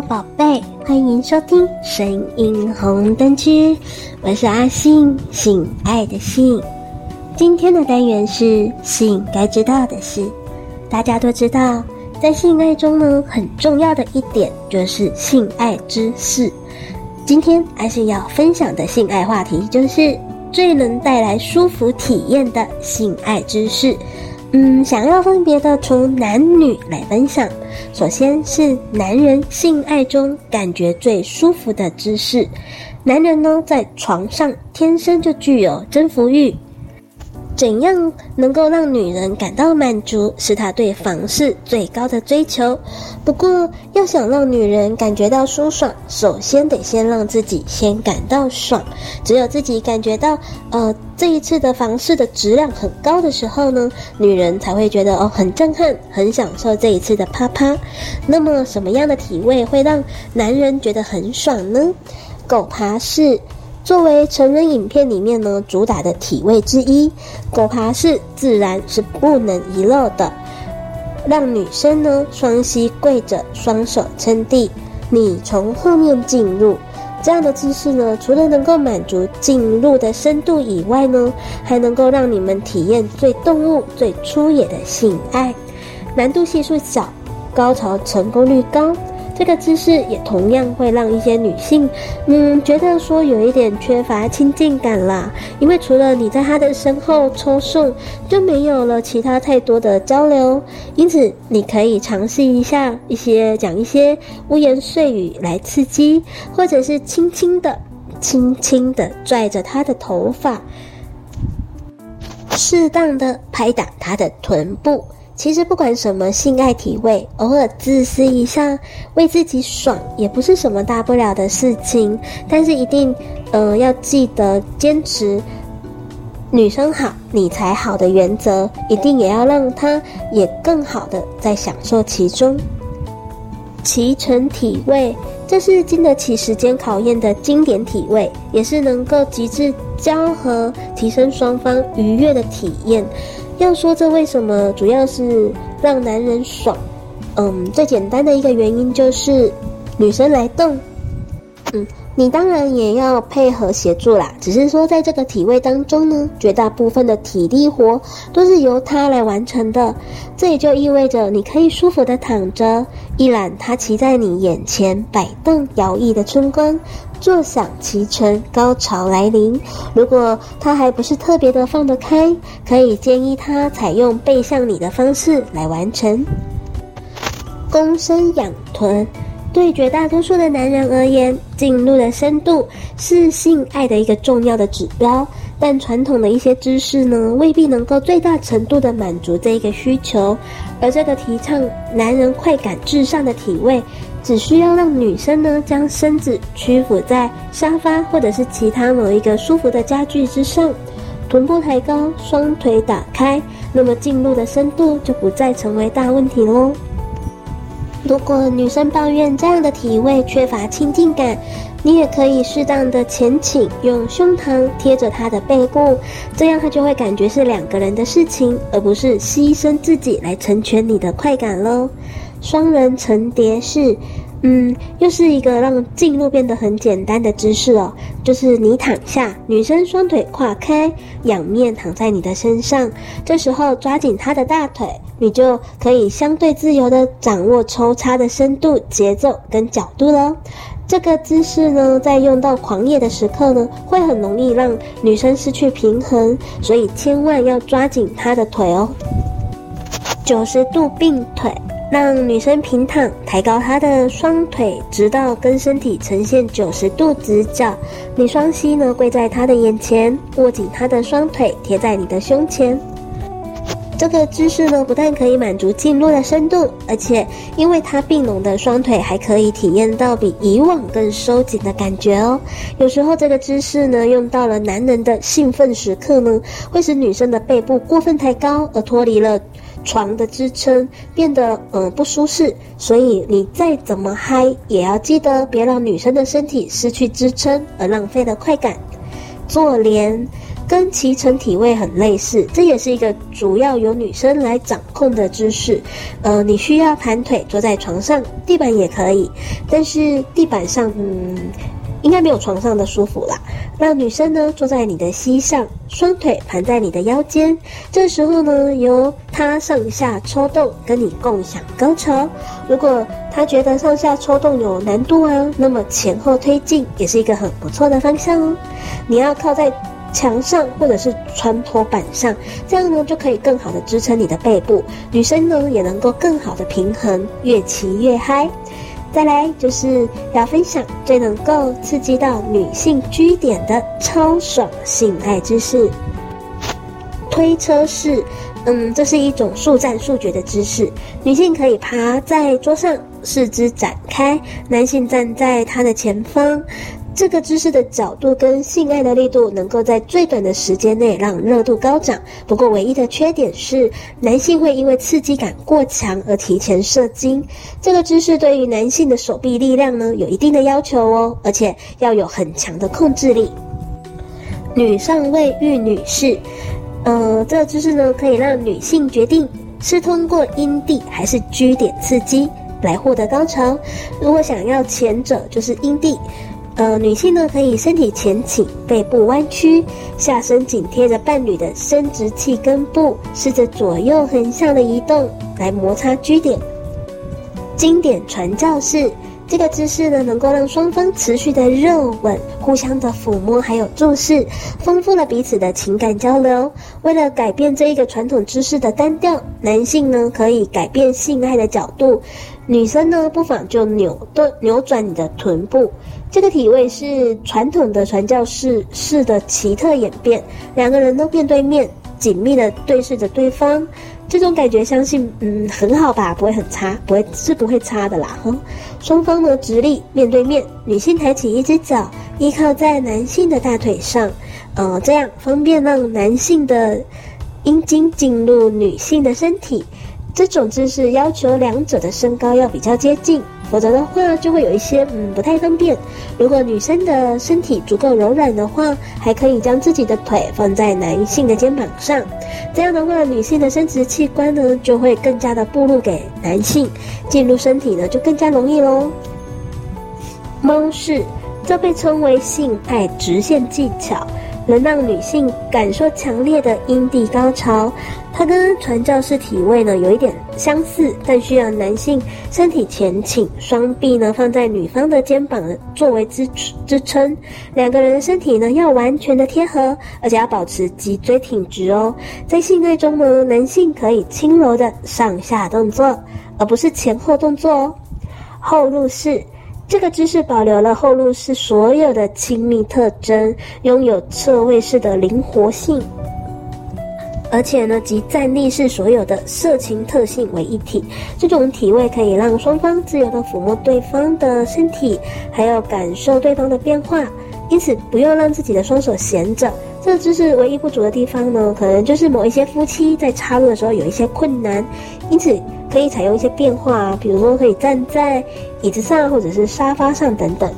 宝贝，欢迎收听声音红灯区，我是阿信，性爱的性。今天的单元是性该知道的事。大家都知道，在性爱中呢，很重要的一点就是性爱知识。今天阿信要分享的性爱话题就是最能带来舒服体验的性爱知识。嗯，想要分别的从男女来分享。首先是男人性爱中感觉最舒服的姿势。男人呢，在床上天生就具有征服欲。怎样能够让女人感到满足，是他对房事最高的追求。不过，要想让女人感觉到舒爽，首先得先让自己先感到爽。只有自己感觉到，呃，这一次的房事的质量很高的时候呢，女人才会觉得哦，很震撼，很享受这一次的啪啪。那么，什么样的体位会让男人觉得很爽呢？狗爬式。作为成人影片里面呢，主打的体位之一，狗爬式自然是不能遗漏的。让女生呢双膝跪着，双手撑地，你从后面进入，这样的姿势呢，除了能够满足进入的深度以外呢，还能够让你们体验最动物、最粗野的性爱，难度系数小，高潮成功率高。这个姿势也同样会让一些女性，嗯，觉得说有一点缺乏亲近感啦，因为除了你在她的身后抽送，就没有了其他太多的交流。因此，你可以尝试一下一些讲一些污言碎语来刺激，或者是轻轻的、轻轻的拽着她的头发，适当的拍打她的臀部。其实不管什么性爱体位，偶尔自私一下，为自己爽，也不是什么大不了的事情。但是一定，呃，要记得坚持女生好，你才好的原则，一定也要让她也更好的在享受其中。骑乘体位，这是经得起时间考验的经典体位，也是能够极致交合、提升双方愉悦的体验。要说这为什么，主要是让男人爽。嗯，最简单的一个原因就是女生来动。嗯，你当然也要配合协助啦。只是说在这个体位当中呢，绝大部分的体力活都是由他来完成的。这也就意味着你可以舒服的躺着，一览他骑在你眼前摆动摇曳的春光。坐享其成，高潮来临。如果他还不是特别的放得开，可以建议他采用背向你的方式来完成。躬身仰臀，对绝大多数的男人而言，进入的深度是性爱的一个重要的指标。但传统的一些姿势呢，未必能够最大程度的满足这一个需求。而这个提倡男人快感至上的体位。只需要让女生呢将身子屈服在沙发或者是其他某一个舒服的家具之上，臀部抬高，双腿打开，那么进入的深度就不再成为大问题喽。如果女生抱怨这样的体位缺乏亲近感，你也可以适当的前倾，用胸膛贴着她的背部，这样她就会感觉是两个人的事情，而不是牺牲自己来成全你的快感喽。双人层叠式，嗯，又是一个让进入变得很简单的姿势哦。就是你躺下，女生双腿跨开，仰面躺在你的身上，这时候抓紧她的大腿，你就可以相对自由地掌握抽插的深度、节奏跟角度了。这个姿势呢，在用到狂野的时刻呢，会很容易让女生失去平衡，所以千万要抓紧她的腿哦。九十度并腿。让女生平躺，抬高她的双腿，直到跟身体呈现九十度直角。你双膝呢跪在她的眼前，握紧她的双腿，贴在你的胸前。这个姿势呢，不但可以满足进入的深度，而且因为它并拢的双腿，还可以体验到比以往更收紧的感觉哦。有时候这个姿势呢，用到了男人的兴奋时刻呢，会使女生的背部过分抬高，而脱离了。床的支撑变得呃不舒适，所以你再怎么嗨，也要记得别让女生的身体失去支撑而浪费了快感。坐莲跟骑乘体位很类似，这也是一个主要由女生来掌控的姿势。呃，你需要盘腿坐在床上，地板也可以，但是地板上，嗯。应该没有床上的舒服啦。让女生呢坐在你的膝上，双腿盘在你的腰间。这时候呢，由她上下抽动，跟你共享高潮。如果她觉得上下抽动有难度啊，那么前后推进也是一个很不错的方向哦。你要靠在墙上或者是床头板上，这样呢就可以更好的支撑你的背部。女生呢也能够更好的平衡，越骑越嗨。再来就是要分享最能够刺激到女性 G 点的超爽性爱姿势——推车式。嗯，这是一种速战速决的姿势。女性可以趴在桌上，四肢展开，男性站在她的前方。这个姿势的角度跟性爱的力度，能够在最短的时间内让热度高涨。不过，唯一的缺点是，男性会因为刺激感过强而提前射精。这个姿势对于男性的手臂力量呢，有一定的要求哦，而且要有很强的控制力。女上位遇女士，呃，这个姿势呢，可以让女性决定是通过阴蒂还是 G 点刺激来获得高潮。如果想要前者，就是阴蒂。呃，女性呢，可以身体前倾，背部弯曲，下身紧贴着伴侣的生殖器根部，试着左右横向的移动来摩擦 G 点。经典传教士这个姿势呢，能够让双方持续的热吻、互相的抚摸，还有注视，丰富了彼此的情感交流。为了改变这一个传统姿势的单调，男性呢，可以改变性爱的角度，女生呢，不妨就扭顿、扭转你的臀部。这个体位是传统的传教士式的奇特演变，两个人都面对面，紧密的对视着对方，这种感觉相信嗯很好吧，不会很差，不会是不会差的啦哈。双方呢直立面对面，女性抬起一只脚，依靠在男性的大腿上，呃，这样方便让男性的阴茎进入女性的身体。这种姿势要求两者的身高要比较接近。否则的话，就会有一些嗯不太方便。如果女生的身体足够柔软的话，还可以将自己的腿放在男性的肩膀上，这样的话，女性的生殖器官呢就会更加的暴露给男性，进入身体呢就更加容易喽。猫式，这被称为性爱直线技巧。能让女性感受强烈的阴蒂高潮，它跟传教士体位呢有一点相似，但需要男性身体前倾，双臂呢放在女方的肩膀作为支支撑，两个人的身体呢要完全的贴合，而且要保持脊椎挺直哦。在性爱中呢，男性可以轻柔的上下动作，而不是前后动作哦。后入式。这个姿势保留了后入式所有的亲密特征，拥有侧位式的灵活性，而且呢，集站立式所有的色情特性为一体。这种体位可以让双方自由地抚摸对方的身体，还有感受对方的变化，因此不用让自己的双手闲着。这个姿势唯一不足的地方呢，可能就是某一些夫妻在插入的时候有一些困难，因此。可以采用一些变化，比如说可以站在椅子上或者是沙发上等等。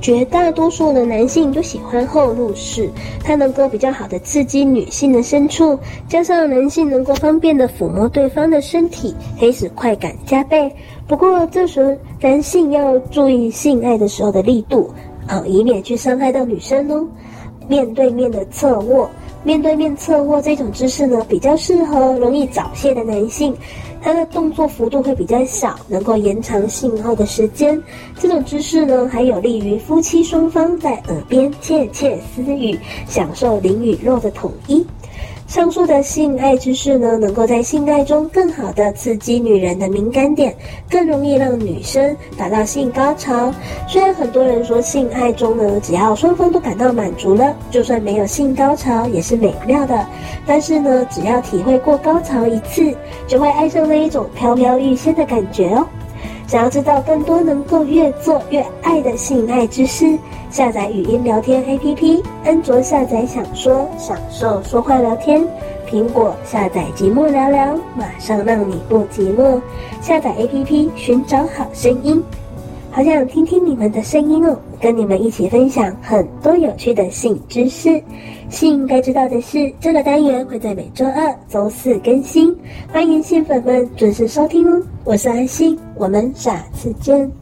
绝大多数的男性都喜欢后入式，它能够比较好的刺激女性的深处，加上男性能够方便的抚摸对方的身体，可以使快感加倍。不过这时候男性要注意性爱的时候的力度啊，以免去伤害到女生哦。面对面的侧卧，面对面侧卧这种姿势呢，比较适合容易早泄的男性。它的动作幅度会比较小，能够延长信号的时间。这种姿势呢，还有利于夫妻双方在耳边窃窃私语，享受灵与肉的统一。上述的性爱姿势呢，能够在性爱中更好的刺激女人的敏感点，更容易让女生达到性高潮。虽然很多人说性爱中呢，只要双方都感到满足了，就算没有性高潮也是美妙的。但是呢，只要体会过高潮一次，就会爱上那一种飘飘欲仙的感觉哦。想要知道更多能够越做越爱的性爱知识，下载语音聊天 APP，安卓下载想说享受说话聊天，苹果下载寂寞聊聊，马上让你不寂寞。下载 APP，寻找好声音。好想听听你们的声音哦，跟你们一起分享很多有趣的性知识。性该知道的事，这个单元会在每周二、周四更新，欢迎性粉们准时收听哦。我是安心，我们下次见。